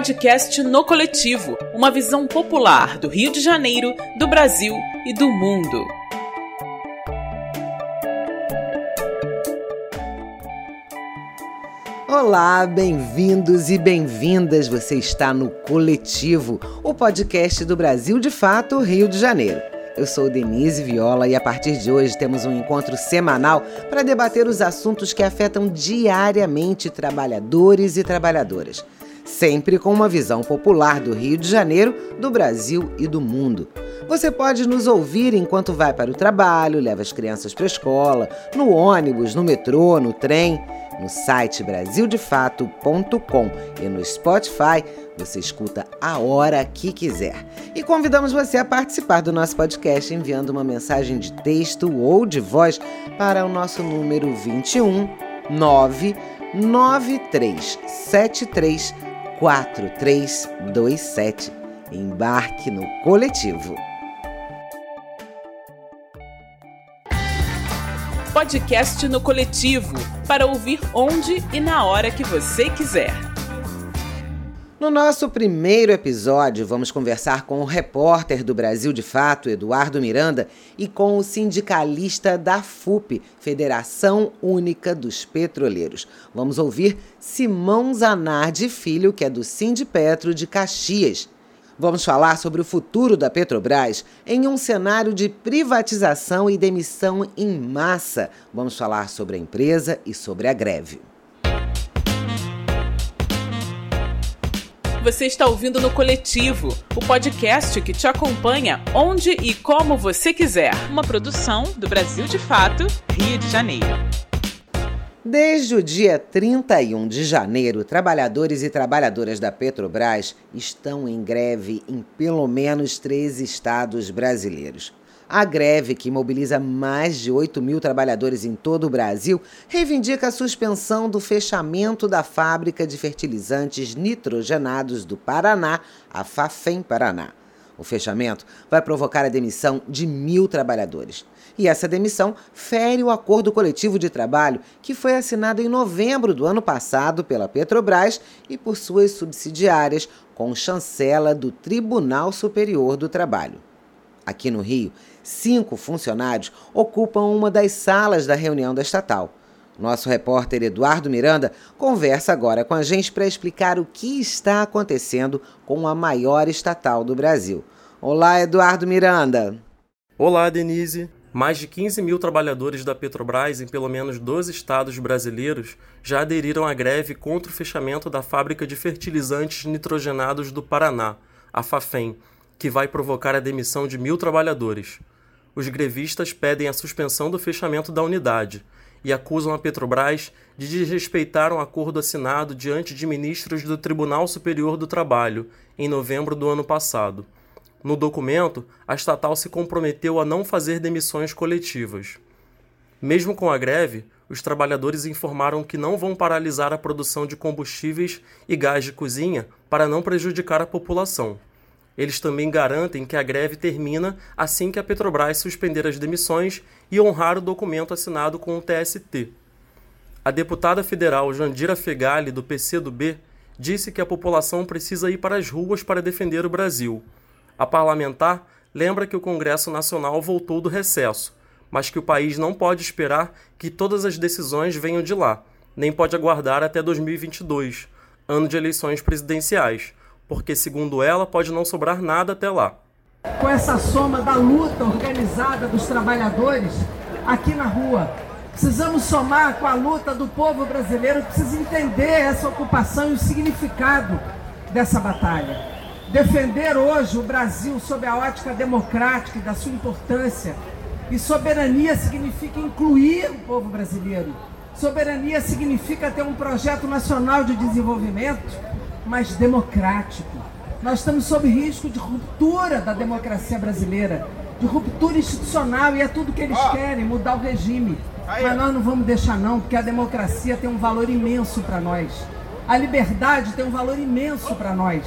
podcast No Coletivo, uma visão popular do Rio de Janeiro, do Brasil e do mundo. Olá, bem-vindos e bem-vindas. Você está no Coletivo, o podcast do Brasil de Fato, Rio de Janeiro. Eu sou Denise Viola e a partir de hoje temos um encontro semanal para debater os assuntos que afetam diariamente trabalhadores e trabalhadoras sempre com uma visão popular do Rio de Janeiro, do Brasil e do mundo. Você pode nos ouvir enquanto vai para o trabalho, leva as crianças para a escola, no ônibus, no metrô, no trem, no site brasildefato.com e no Spotify. Você escuta a hora que quiser. E convidamos você a participar do nosso podcast enviando uma mensagem de texto ou de voz para o nosso número 21 99373 4327. Embarque no coletivo. Podcast no coletivo para ouvir onde e na hora que você quiser. No nosso primeiro episódio, vamos conversar com o repórter do Brasil de Fato, Eduardo Miranda, e com o sindicalista da FUP, Federação Única dos Petroleiros. Vamos ouvir Simão Zanardi Filho, que é do Sindipetro de Caxias. Vamos falar sobre o futuro da Petrobras em um cenário de privatização e demissão em massa. Vamos falar sobre a empresa e sobre a greve. Você está ouvindo no Coletivo, o podcast que te acompanha onde e como você quiser. Uma produção do Brasil de Fato, Rio de Janeiro. Desde o dia 31 de janeiro, trabalhadores e trabalhadoras da Petrobras estão em greve em pelo menos três estados brasileiros. A greve, que mobiliza mais de 8 mil trabalhadores em todo o Brasil, reivindica a suspensão do fechamento da fábrica de fertilizantes nitrogenados do Paraná, a Fafem Paraná. O fechamento vai provocar a demissão de mil trabalhadores. E essa demissão fere o acordo coletivo de trabalho que foi assinado em novembro do ano passado pela Petrobras e por suas subsidiárias, com chancela do Tribunal Superior do Trabalho. Aqui no Rio, cinco funcionários ocupam uma das salas da reunião da estatal. Nosso repórter Eduardo Miranda conversa agora com a gente para explicar o que está acontecendo com a maior estatal do Brasil. Olá, Eduardo Miranda. Olá, Denise. Mais de 15 mil trabalhadores da Petrobras em pelo menos 12 estados brasileiros já aderiram à greve contra o fechamento da fábrica de fertilizantes nitrogenados do Paraná, a FAFEM, que vai provocar a demissão de mil trabalhadores os grevistas pedem a suspensão do fechamento da unidade e acusam a Petrobras de desrespeitar um acordo assinado diante de ministros do Tribunal Superior do Trabalho em novembro do ano passado. No documento, a estatal se comprometeu a não fazer demissões coletivas. Mesmo com a greve, os trabalhadores informaram que não vão paralisar a produção de combustíveis e gás de cozinha para não prejudicar a população. Eles também garantem que a greve termina assim que a Petrobras suspender as demissões e honrar o documento assinado com o TST. A deputada federal Jandira Fegali, do PCdoB, disse que a população precisa ir para as ruas para defender o Brasil. A parlamentar lembra que o Congresso Nacional voltou do recesso, mas que o país não pode esperar que todas as decisões venham de lá, nem pode aguardar até 2022, ano de eleições presidenciais porque, segundo ela, pode não sobrar nada até lá. Com essa soma da luta organizada dos trabalhadores aqui na rua, precisamos somar com a luta do povo brasileiro, precisa entender essa ocupação e o significado dessa batalha. Defender hoje o Brasil sob a ótica democrática e da sua importância. E soberania significa incluir o povo brasileiro. Soberania significa ter um projeto nacional de desenvolvimento mais democrático. Nós estamos sob risco de ruptura da democracia brasileira, de ruptura institucional, e é tudo que eles querem, mudar o regime. Mas nós não vamos deixar não, porque a democracia tem um valor imenso para nós. A liberdade tem um valor imenso para nós.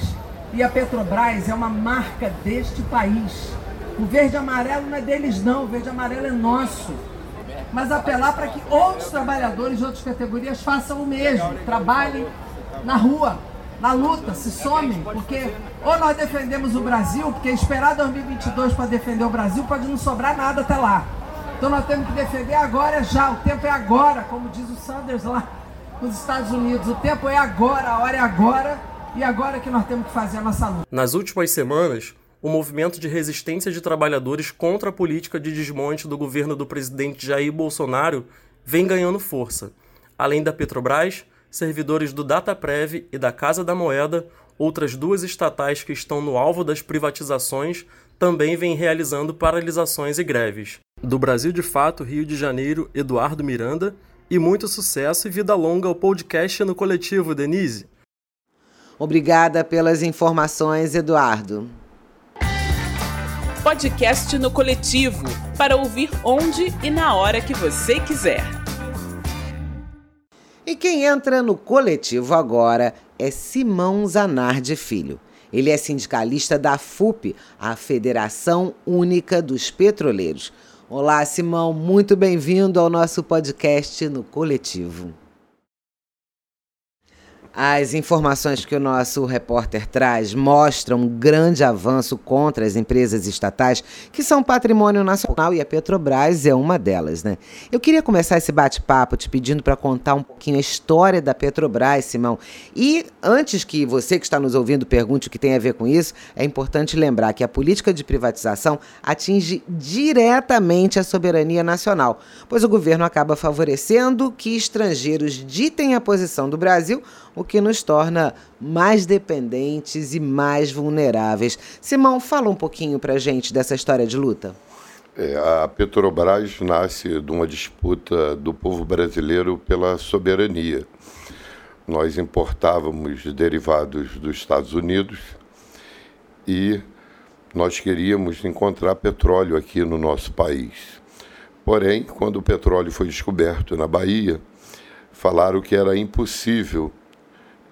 E a Petrobras é uma marca deste país. O verde e amarelo não é deles não, o verde e amarelo é nosso. Mas apelar para que outros trabalhadores de outras categorias façam o mesmo, trabalhem na rua, na luta, se somem, porque ou nós defendemos o Brasil, porque esperar 2022 para defender o Brasil pode não sobrar nada até lá. Então nós temos que defender agora é já, o tempo é agora, como diz o Sanders lá nos Estados Unidos, o tempo é agora, a hora é agora, e agora que nós temos que fazer a nossa luta. Nas últimas semanas, o movimento de resistência de trabalhadores contra a política de desmonte do governo do presidente Jair Bolsonaro vem ganhando força. Além da Petrobras, servidores do Dataprev e da Casa da Moeda, outras duas estatais que estão no alvo das privatizações, também vêm realizando paralisações e greves. Do Brasil de Fato, Rio de Janeiro, Eduardo Miranda, e muito sucesso e vida longa ao podcast no coletivo, Denise. Obrigada pelas informações, Eduardo. Podcast no coletivo para ouvir onde e na hora que você quiser. E quem entra no coletivo agora é Simão Zanardi Filho. Ele é sindicalista da FUP, a Federação Única dos Petroleiros. Olá, Simão, muito bem-vindo ao nosso podcast no Coletivo. As informações que o nosso repórter traz mostram um grande avanço contra as empresas estatais que são patrimônio nacional e a Petrobras é uma delas, né? Eu queria começar esse bate-papo te pedindo para contar um pouquinho a história da Petrobras, Simão. E antes que você que está nos ouvindo pergunte o que tem a ver com isso, é importante lembrar que a política de privatização atinge diretamente a soberania nacional, pois o governo acaba favorecendo que estrangeiros ditem a posição do Brasil o que nos torna mais dependentes e mais vulneráveis. Simão, fala um pouquinho para gente dessa história de luta. É, a Petrobras nasce de uma disputa do povo brasileiro pela soberania. Nós importávamos derivados dos Estados Unidos e nós queríamos encontrar petróleo aqui no nosso país. Porém, quando o petróleo foi descoberto na Bahia, falaram que era impossível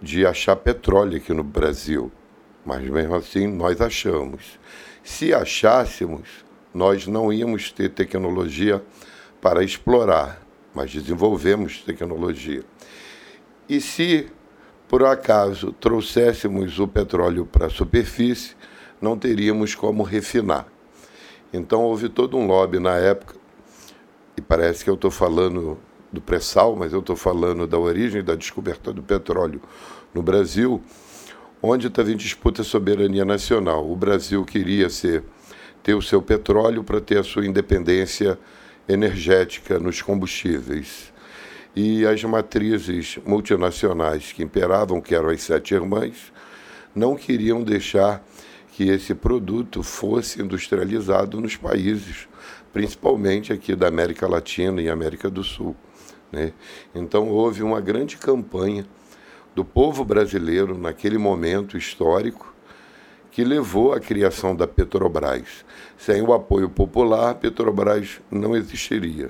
de achar petróleo aqui no Brasil, mas mesmo assim nós achamos. Se achássemos, nós não íamos ter tecnologia para explorar, mas desenvolvemos tecnologia. E se por acaso trouxéssemos o petróleo para a superfície, não teríamos como refinar. Então houve todo um lobby na época, e parece que eu estou falando do pré-sal, mas eu estou falando da origem da descoberta do petróleo no Brasil, onde estava em disputa a soberania nacional. O Brasil queria ser, ter o seu petróleo para ter a sua independência energética nos combustíveis. E as matrizes multinacionais que imperavam, que eram as sete irmãs, não queriam deixar que esse produto fosse industrializado nos países, principalmente aqui da América Latina e América do Sul. Né? Então houve uma grande campanha do povo brasileiro naquele momento histórico que levou à criação da Petrobras. Sem o apoio popular, a Petrobras não existiria.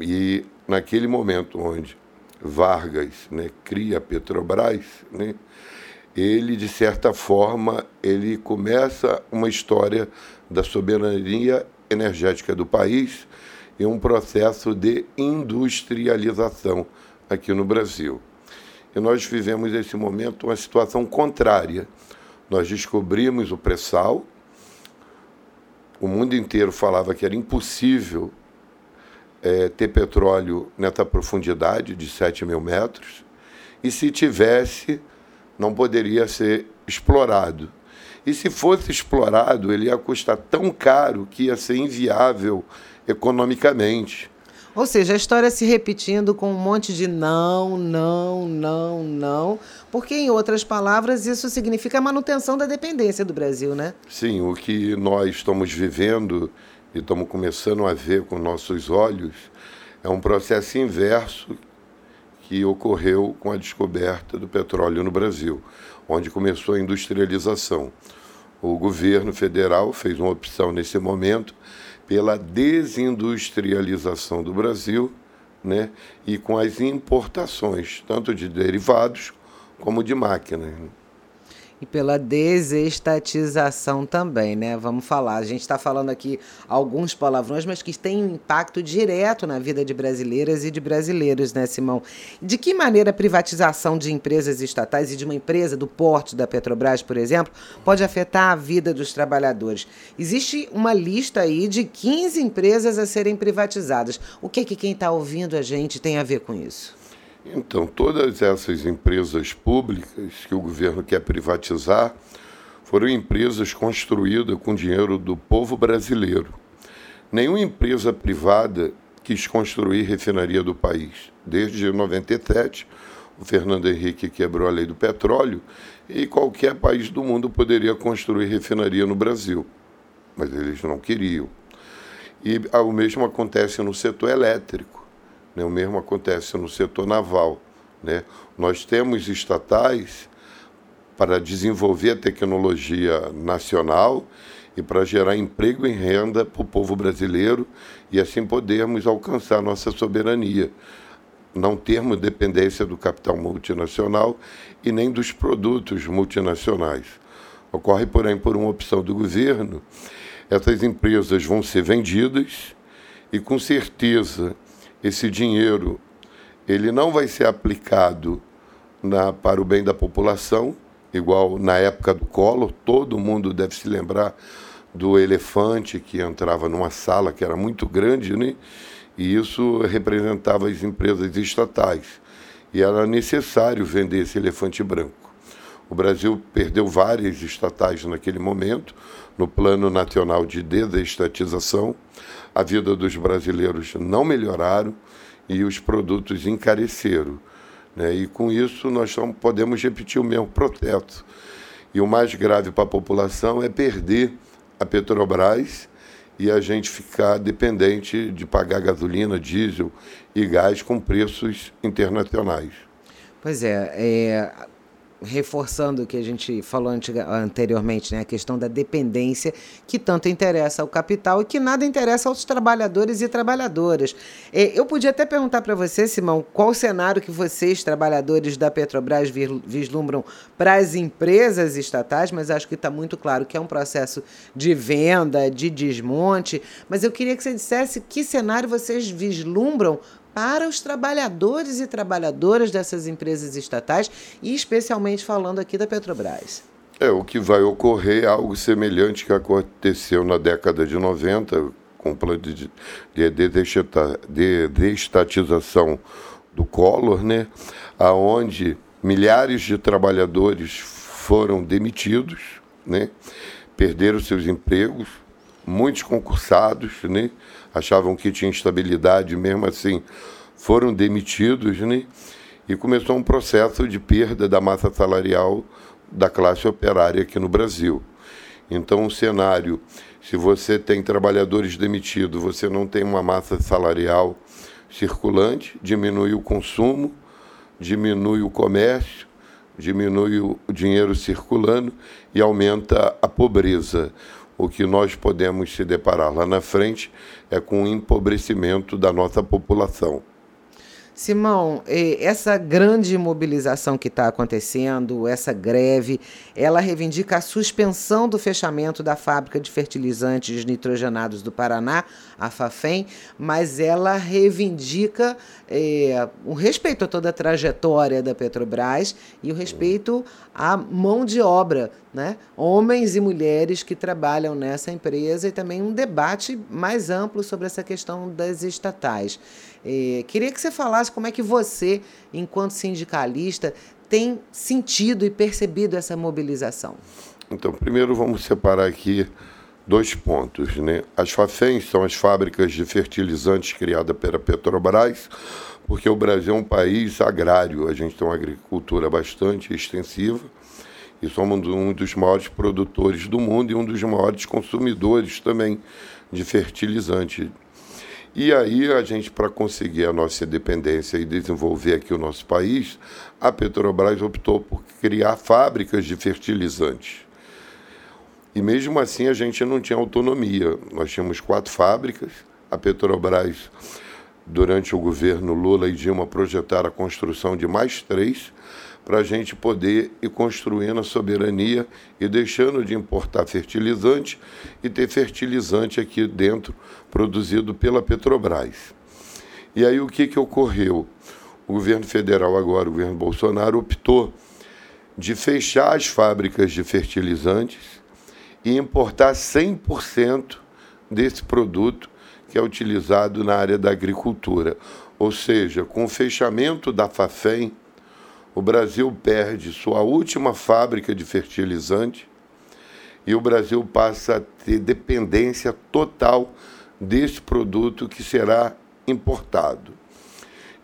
E naquele momento onde Vargas né, cria a Petrobras, né, ele, de certa forma, ele começa uma história da soberania energética do país e um processo de industrialização aqui no Brasil. E nós vivemos nesse momento uma situação contrária. Nós descobrimos o pré-sal, o mundo inteiro falava que era impossível é, ter petróleo nessa profundidade de 7 mil metros, e se tivesse, não poderia ser explorado. E se fosse explorado, ele ia custar tão caro que ia ser inviável economicamente. Ou seja, a história se repetindo com um monte de não, não, não, não, porque, em outras palavras, isso significa a manutenção da dependência do Brasil, né? Sim, o que nós estamos vivendo e estamos começando a ver com nossos olhos é um processo inverso que ocorreu com a descoberta do petróleo no Brasil, onde começou a industrialização. O governo federal fez uma opção nesse momento pela desindustrialização do Brasil né, e com as importações, tanto de derivados como de máquinas. E pela desestatização também, né? Vamos falar. A gente está falando aqui alguns palavrões, mas que têm um impacto direto na vida de brasileiras e de brasileiros, né, Simão? De que maneira a privatização de empresas estatais e de uma empresa do porte da Petrobras, por exemplo, pode afetar a vida dos trabalhadores? Existe uma lista aí de 15 empresas a serem privatizadas. O que, que quem está ouvindo a gente tem a ver com isso? Então, todas essas empresas públicas que o governo quer privatizar foram empresas construídas com dinheiro do povo brasileiro. Nenhuma empresa privada quis construir refinaria do país. Desde 97, o Fernando Henrique quebrou a lei do petróleo e qualquer país do mundo poderia construir refinaria no Brasil. Mas eles não queriam. E o mesmo acontece no setor elétrico. Né? O mesmo acontece no setor naval. Né? Nós temos estatais para desenvolver a tecnologia nacional e para gerar emprego e renda para o povo brasileiro e assim podermos alcançar nossa soberania. Não termos dependência do capital multinacional e nem dos produtos multinacionais. Ocorre, porém, por uma opção do governo, essas empresas vão ser vendidas e, com certeza, esse dinheiro ele não vai ser aplicado na, para o bem da população, igual na época do Collor, todo mundo deve se lembrar do elefante que entrava numa sala que era muito grande, né? e isso representava as empresas estatais. E era necessário vender esse elefante branco. O Brasil perdeu várias estatais naquele momento, no Plano Nacional de Desestatização. A vida dos brasileiros não melhoraram e os produtos encareceram. Né? E com isso nós não podemos repetir o mesmo processo. E o mais grave para a população é perder a Petrobras e a gente ficar dependente de pagar gasolina, diesel e gás com preços internacionais. Pois é, é reforçando o que a gente falou anteriormente, né, a questão da dependência que tanto interessa ao capital e que nada interessa aos trabalhadores e trabalhadoras. É, eu podia até perguntar para você, Simão, qual o cenário que vocês, trabalhadores da Petrobras, vislumbram para as empresas estatais, mas acho que está muito claro que é um processo de venda, de desmonte. Mas eu queria que você dissesse que cenário vocês vislumbram para os trabalhadores e trabalhadoras dessas empresas estatais e especialmente falando aqui da Petrobras. É, o que vai ocorrer é algo semelhante que aconteceu na década de 90 com o plano de, de, de desestatização do Collor, né, aonde milhares de trabalhadores foram demitidos, né, perderam seus empregos, muitos concursados, né, achavam que tinha estabilidade, mesmo assim foram demitidos, né? E começou um processo de perda da massa salarial da classe operária aqui no Brasil. Então, o cenário, se você tem trabalhadores demitidos, você não tem uma massa salarial circulante, diminui o consumo, diminui o comércio, diminui o dinheiro circulando e aumenta a pobreza o que nós podemos se deparar lá na frente é com o empobrecimento da nossa população. Simão, essa grande mobilização que está acontecendo, essa greve, ela reivindica a suspensão do fechamento da fábrica de fertilizantes nitrogenados do Paraná, a FAFEM, mas ela reivindica é, o respeito a toda a trajetória da Petrobras e o respeito à mão de obra, né? homens e mulheres que trabalham nessa empresa e também um debate mais amplo sobre essa questão das estatais. É, queria que você falasse como é que você, enquanto sindicalista, tem sentido e percebido essa mobilização. Então, primeiro vamos separar aqui dois pontos. Né? As FAFENs são as fábricas de fertilizantes criadas pela Petrobras, porque o Brasil é um país agrário, a gente tem uma agricultura bastante extensiva e somos um dos maiores produtores do mundo e um dos maiores consumidores também de fertilizante e aí a gente, para conseguir a nossa independência e desenvolver aqui o nosso país, a Petrobras optou por criar fábricas de fertilizantes. E mesmo assim a gente não tinha autonomia. Nós tínhamos quatro fábricas. A Petrobras, durante o governo Lula e Dilma, projetaram a construção de mais três para a gente poder ir construindo a soberania e deixando de importar fertilizante e ter fertilizante aqui dentro produzido pela Petrobras. E aí o que, que ocorreu? O governo federal agora, o governo Bolsonaro, optou de fechar as fábricas de fertilizantes e importar 100% desse produto que é utilizado na área da agricultura. Ou seja, com o fechamento da FAFEM, o Brasil perde sua última fábrica de fertilizante e o Brasil passa a ter dependência total desse produto que será importado.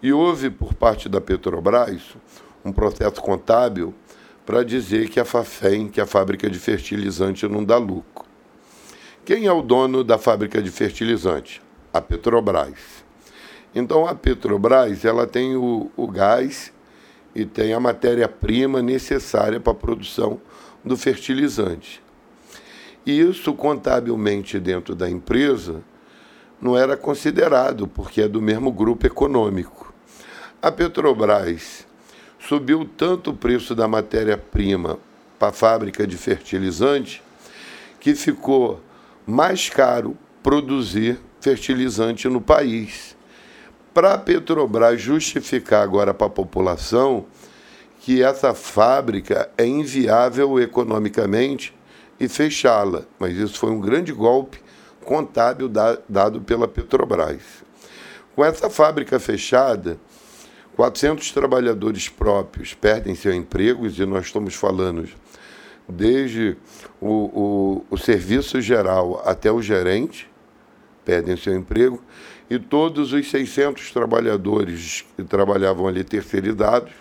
E houve, por parte da Petrobras, um processo contábil para dizer que a FAFEM, que é a fábrica de fertilizante, não dá lucro. Quem é o dono da fábrica de fertilizante? A Petrobras. Então a Petrobras ela tem o, o gás e tem a matéria-prima necessária para a produção do fertilizante. E isso, contabilmente, dentro da empresa, não era considerado, porque é do mesmo grupo econômico. A Petrobras subiu tanto o preço da matéria-prima para a fábrica de fertilizante que ficou mais caro produzir fertilizante no país para a Petrobras justificar agora para a população que essa fábrica é inviável economicamente e fechá-la. Mas isso foi um grande golpe contábil da, dado pela Petrobras. Com essa fábrica fechada, 400 trabalhadores próprios perdem seus empregos e nós estamos falando desde o, o, o serviço geral até o gerente perdem seu emprego e todos os 600 trabalhadores que trabalhavam ali terceirizados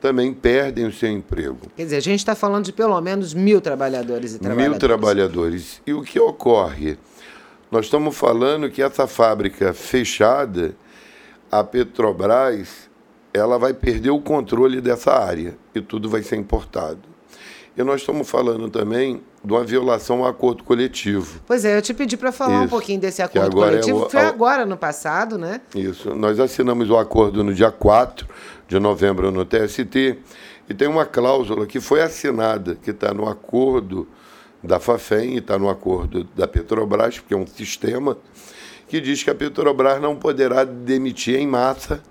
também perdem o seu emprego. Quer dizer, a gente está falando de pelo menos mil trabalhadores e trabalhadoras. Mil trabalhadores. E o que ocorre? Nós estamos falando que essa fábrica fechada, a Petrobras, ela vai perder o controle dessa área e tudo vai ser importado. E nós estamos falando também de uma violação ao acordo coletivo. Pois é, eu te pedi para falar Isso, um pouquinho desse acordo é coletivo. É o, Foi agora, no passado, né? Isso. Nós assinamos o acordo no dia 4 de novembro no TST e tem uma cláusula que foi assinada, que está no acordo da FAFEM e está no acordo da Petrobras, porque é um sistema, que diz que a Petrobras não poderá demitir em massa,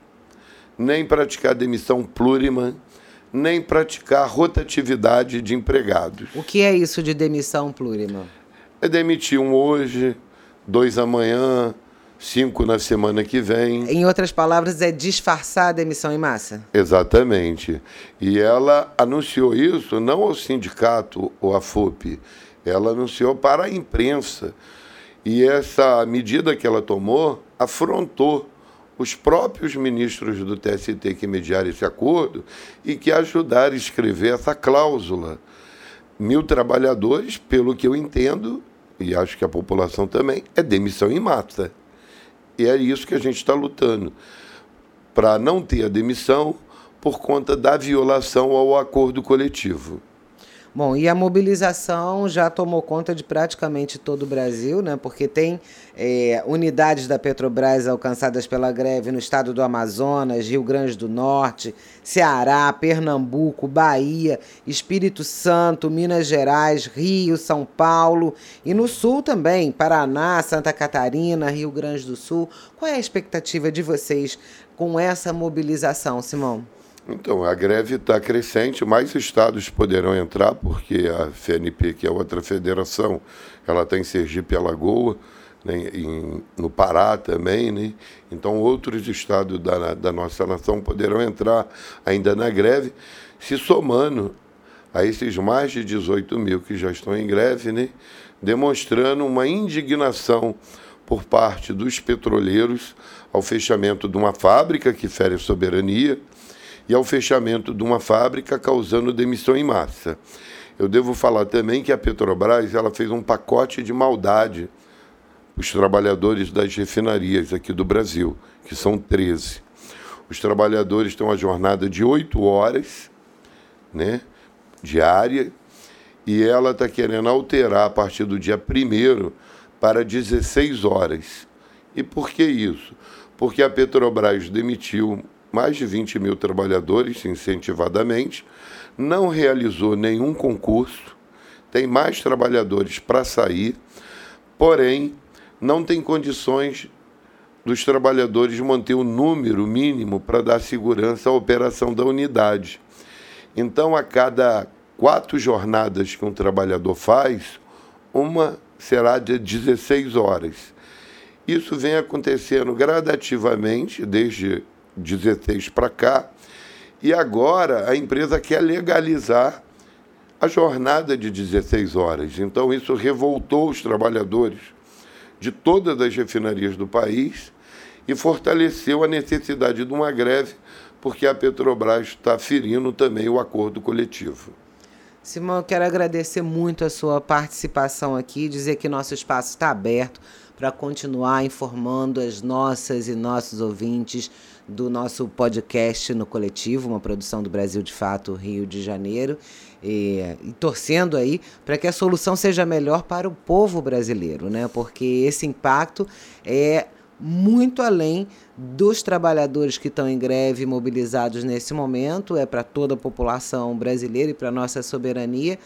nem praticar demissão plurima, nem praticar rotatividade de empregados. O que é isso de demissão plurima? É demitir um hoje, dois amanhã, cinco na semana que vem. Em outras palavras, é disfarçar a demissão em massa? Exatamente. E ela anunciou isso não ao sindicato ou à FUP, ela anunciou para a imprensa. E essa medida que ela tomou afrontou os próprios ministros do TST que mediaram esse acordo e que ajudaram a escrever essa cláusula. Mil trabalhadores, pelo que eu entendo, e acho que a população também, é demissão em massa. E é isso que a gente está lutando. Para não ter a demissão por conta da violação ao acordo coletivo. Bom, e a mobilização já tomou conta de praticamente todo o Brasil, né? Porque tem é, unidades da Petrobras alcançadas pela greve no estado do Amazonas, Rio Grande do Norte, Ceará, Pernambuco, Bahia, Espírito Santo, Minas Gerais, Rio, São Paulo e no sul também, Paraná, Santa Catarina, Rio Grande do Sul. Qual é a expectativa de vocês com essa mobilização, Simão? Então, a greve está crescente, mais estados poderão entrar, porque a FNP, que é outra federação, ela está em Sergipe e Alagoa, né, em, no Pará também, né? então outros estados da, da nossa nação poderão entrar ainda na greve, se somando a esses mais de 18 mil que já estão em greve, né? demonstrando uma indignação por parte dos petroleiros ao fechamento de uma fábrica que fere soberania, e ao fechamento de uma fábrica, causando demissão em massa. Eu devo falar também que a Petrobras ela fez um pacote de maldade os trabalhadores das refinarias aqui do Brasil, que são 13. Os trabalhadores têm uma jornada de 8 horas né, diária e ela está querendo alterar a partir do dia 1 para 16 horas. E por que isso? Porque a Petrobras demitiu mais de 20 mil trabalhadores incentivadamente, não realizou nenhum concurso, tem mais trabalhadores para sair, porém não tem condições dos trabalhadores manter o número mínimo para dar segurança à operação da unidade. Então, a cada quatro jornadas que um trabalhador faz, uma será de 16 horas. Isso vem acontecendo gradativamente, desde 16 para cá, e agora a empresa quer legalizar a jornada de 16 horas. Então, isso revoltou os trabalhadores de todas as refinarias do país e fortaleceu a necessidade de uma greve, porque a Petrobras está ferindo também o acordo coletivo. Simão, eu quero agradecer muito a sua participação aqui, dizer que nosso espaço está aberto para continuar informando as nossas e nossos ouvintes do nosso podcast no coletivo, uma produção do Brasil de Fato Rio de Janeiro, e, e torcendo aí para que a solução seja melhor para o povo brasileiro, né? Porque esse impacto é muito além dos trabalhadores que estão em greve mobilizados nesse momento, é para toda a população brasileira e para a nossa soberania.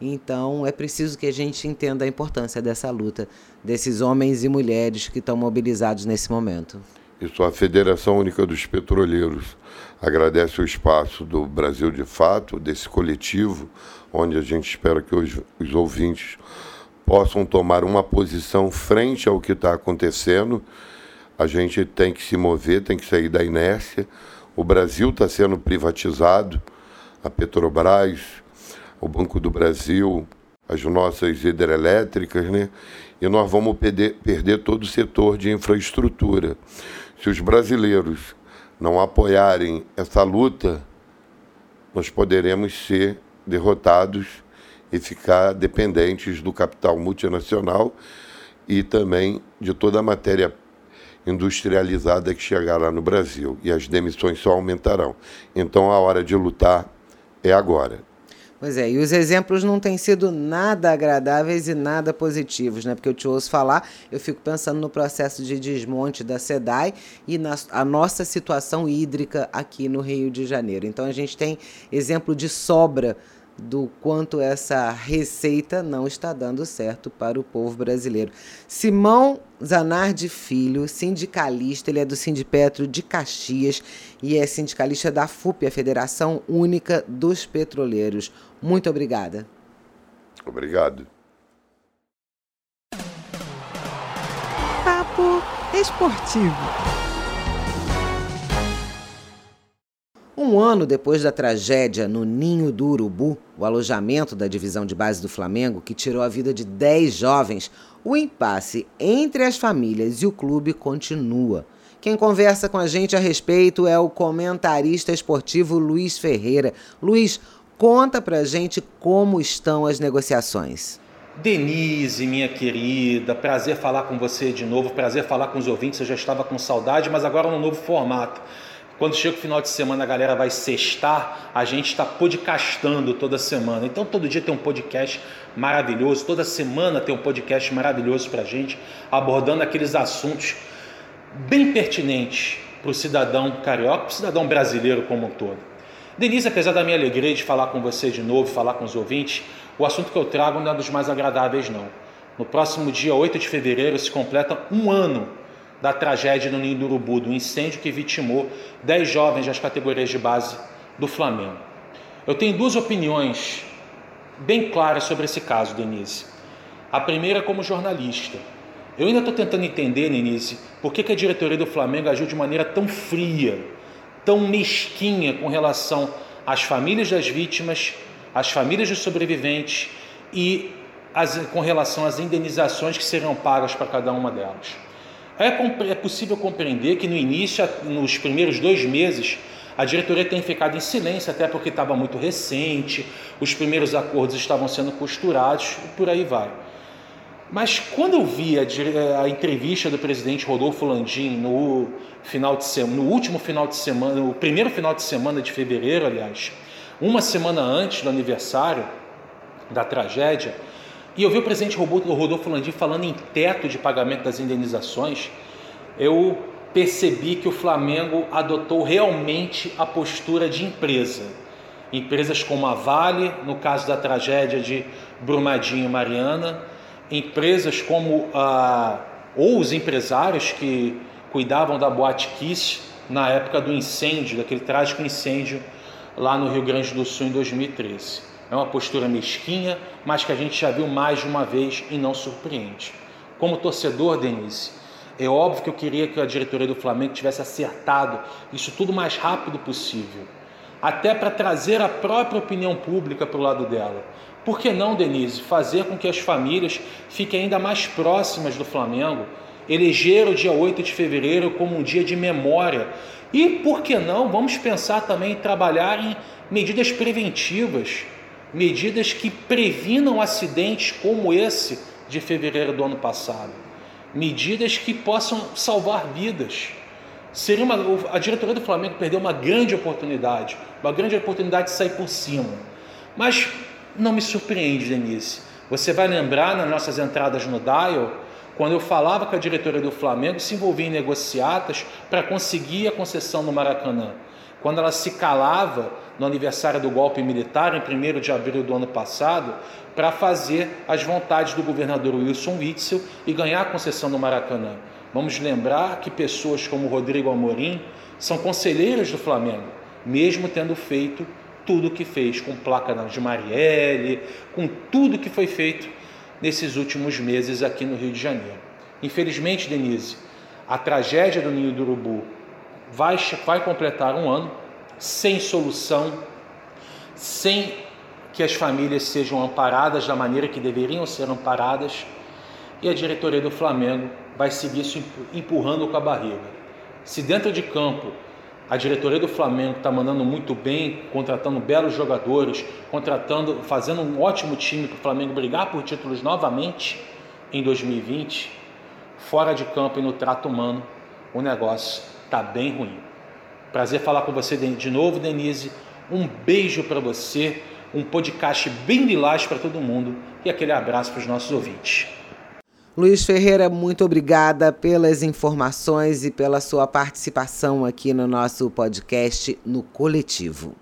Então é preciso que a gente entenda a importância dessa luta, desses homens e mulheres que estão mobilizados nesse momento. Isso, a Federação Única dos Petroleiros agradece o espaço do Brasil de Fato, desse coletivo, onde a gente espera que os, os ouvintes possam tomar uma posição frente ao que está acontecendo a gente tem que se mover, tem que sair da inércia. O Brasil está sendo privatizado, a Petrobras, o Banco do Brasil, as nossas hidrelétricas, né? E nós vamos perder, perder todo o setor de infraestrutura. Se os brasileiros não apoiarem essa luta, nós poderemos ser derrotados e ficar dependentes do capital multinacional e também de toda a matéria industrializada que chegará no Brasil e as demissões só aumentarão. Então a hora de lutar é agora. Pois é, e os exemplos não têm sido nada agradáveis e nada positivos, né? Porque eu te ouço falar, eu fico pensando no processo de desmonte da SEDAI e na a nossa situação hídrica aqui no Rio de Janeiro. Então a gente tem exemplo de sobra do quanto essa receita não está dando certo para o povo brasileiro. Simão Zanardi Filho, sindicalista, ele é do Sindipetro de Caxias e é sindicalista da FUP, a Federação Única dos Petroleiros. Muito obrigada. Obrigado. Papo Esportivo. Um ano depois da tragédia no Ninho do Urubu, o alojamento da divisão de base do Flamengo, que tirou a vida de 10 jovens, o impasse entre as famílias e o clube continua. Quem conversa com a gente a respeito é o comentarista esportivo Luiz Ferreira. Luiz, conta pra gente como estão as negociações. Denise, minha querida, prazer falar com você de novo, prazer falar com os ouvintes. Eu já estava com saudade, mas agora num novo formato. Quando chega o final de semana, a galera vai sextar, a gente está podcastando toda semana. Então, todo dia tem um podcast maravilhoso, toda semana tem um podcast maravilhoso para a gente, abordando aqueles assuntos bem pertinentes para o cidadão carioca, para o cidadão brasileiro como um todo. Denise, apesar da minha alegria de falar com você de novo, falar com os ouvintes, o assunto que eu trago não é dos mais agradáveis, não. No próximo dia 8 de fevereiro se completa um ano da tragédia no Ninho do Urubu, do incêndio que vitimou 10 jovens das categorias de base do Flamengo. Eu tenho duas opiniões bem claras sobre esse caso, Denise. A primeira, como jornalista. Eu ainda estou tentando entender, Denise, por que, que a diretoria do Flamengo agiu de maneira tão fria, tão mesquinha com relação às famílias das vítimas, às famílias dos sobreviventes e as, com relação às indenizações que serão pagas para cada uma delas. É, é possível compreender que no início, nos primeiros dois meses, a diretoria tem ficado em silêncio, até porque estava muito recente, os primeiros acordos estavam sendo costurados e por aí vai. Mas quando eu vi a, a entrevista do presidente Rodolfo Landim no final de semana, no último final de semana, no primeiro final de semana de fevereiro, aliás, uma semana antes do aniversário da tragédia, e eu vi o presidente Rodolfo Landim falando em teto de pagamento das indenizações. Eu percebi que o Flamengo adotou realmente a postura de empresa. Empresas como a Vale, no caso da tragédia de Brumadinho e Mariana, empresas como a, ou os empresários que cuidavam da Boate Kiss na época do incêndio, daquele trágico incêndio lá no Rio Grande do Sul em 2013. É uma postura mesquinha, mas que a gente já viu mais de uma vez e não surpreende. Como torcedor, Denise, é óbvio que eu queria que a diretoria do Flamengo tivesse acertado isso tudo o mais rápido possível, até para trazer a própria opinião pública para o lado dela. Por que não, Denise, fazer com que as famílias fiquem ainda mais próximas do Flamengo, eleger o dia 8 de fevereiro como um dia de memória e, por que não, vamos pensar também em trabalhar em medidas preventivas, medidas que previnam acidentes como esse de fevereiro do ano passado, medidas que possam salvar vidas. Seria uma, a diretoria do Flamengo perdeu uma grande oportunidade, uma grande oportunidade de sair por cima. Mas não me surpreende, Denise. Você vai lembrar nas nossas entradas no Dial quando eu falava que a diretoria do Flamengo se envolvia em negociatas para conseguir a concessão no Maracanã. Quando ela se calava no aniversário do golpe militar, em 1 de abril do ano passado, para fazer as vontades do governador Wilson Witzel e ganhar a concessão no Maracanã. Vamos lembrar que pessoas como Rodrigo Amorim são conselheiros do Flamengo, mesmo tendo feito tudo o que fez com placa de Marielle, com tudo que foi feito nesses últimos meses aqui no Rio de Janeiro. Infelizmente, Denise, a tragédia do Ninho do Urubu vai, vai completar um ano sem solução, sem que as famílias sejam amparadas da maneira que deveriam ser amparadas, e a diretoria do Flamengo vai seguir isso empurrando com a barriga. Se dentro de campo a diretoria do Flamengo está mandando muito bem, contratando belos jogadores, contratando, fazendo um ótimo time para o Flamengo brigar por títulos novamente em 2020. Fora de campo e no trato humano, o negócio está bem ruim. Prazer falar com você de novo, Denise. Um beijo para você, um podcast bem lilás para todo mundo e aquele abraço para os nossos ouvintes. Luiz Ferreira, muito obrigada pelas informações e pela sua participação aqui no nosso podcast no Coletivo.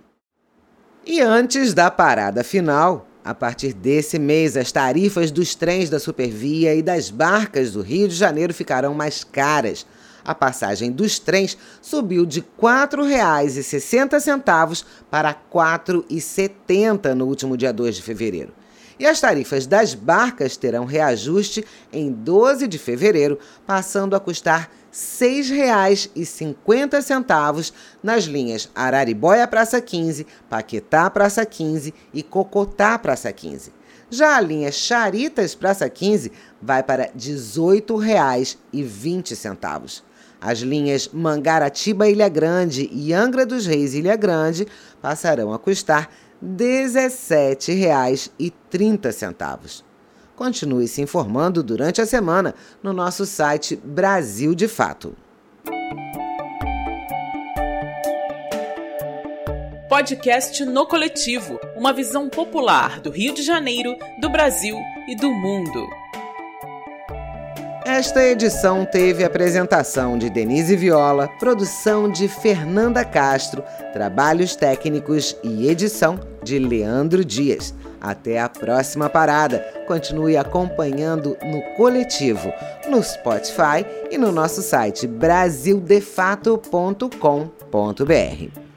E antes da parada final, a partir desse mês, as tarifas dos trens da Supervia e das barcas do Rio de Janeiro ficarão mais caras. A passagem dos trens subiu de R$ 4,60 para R$ 4,70 no último dia 2 de fevereiro. E as tarifas das barcas terão reajuste em 12 de fevereiro, passando a custar R$ 6,50 nas linhas Araribóia Praça 15, Paquetá Praça 15 e Cocotá Praça 15. Já a linha Charitas Praça 15 vai para R$ 18,20. As linhas Mangaratiba Ilha Grande e Angra dos Reis Ilha Grande passarão a custar R$ 17,30. Continue se informando durante a semana no nosso site Brasil de Fato. Podcast No Coletivo uma visão popular do Rio de Janeiro, do Brasil e do mundo. Esta edição teve apresentação de Denise Viola, produção de Fernanda Castro, trabalhos técnicos e edição de Leandro Dias. Até a próxima parada. Continue acompanhando no Coletivo, no Spotify e no nosso site brasildefato.com.br.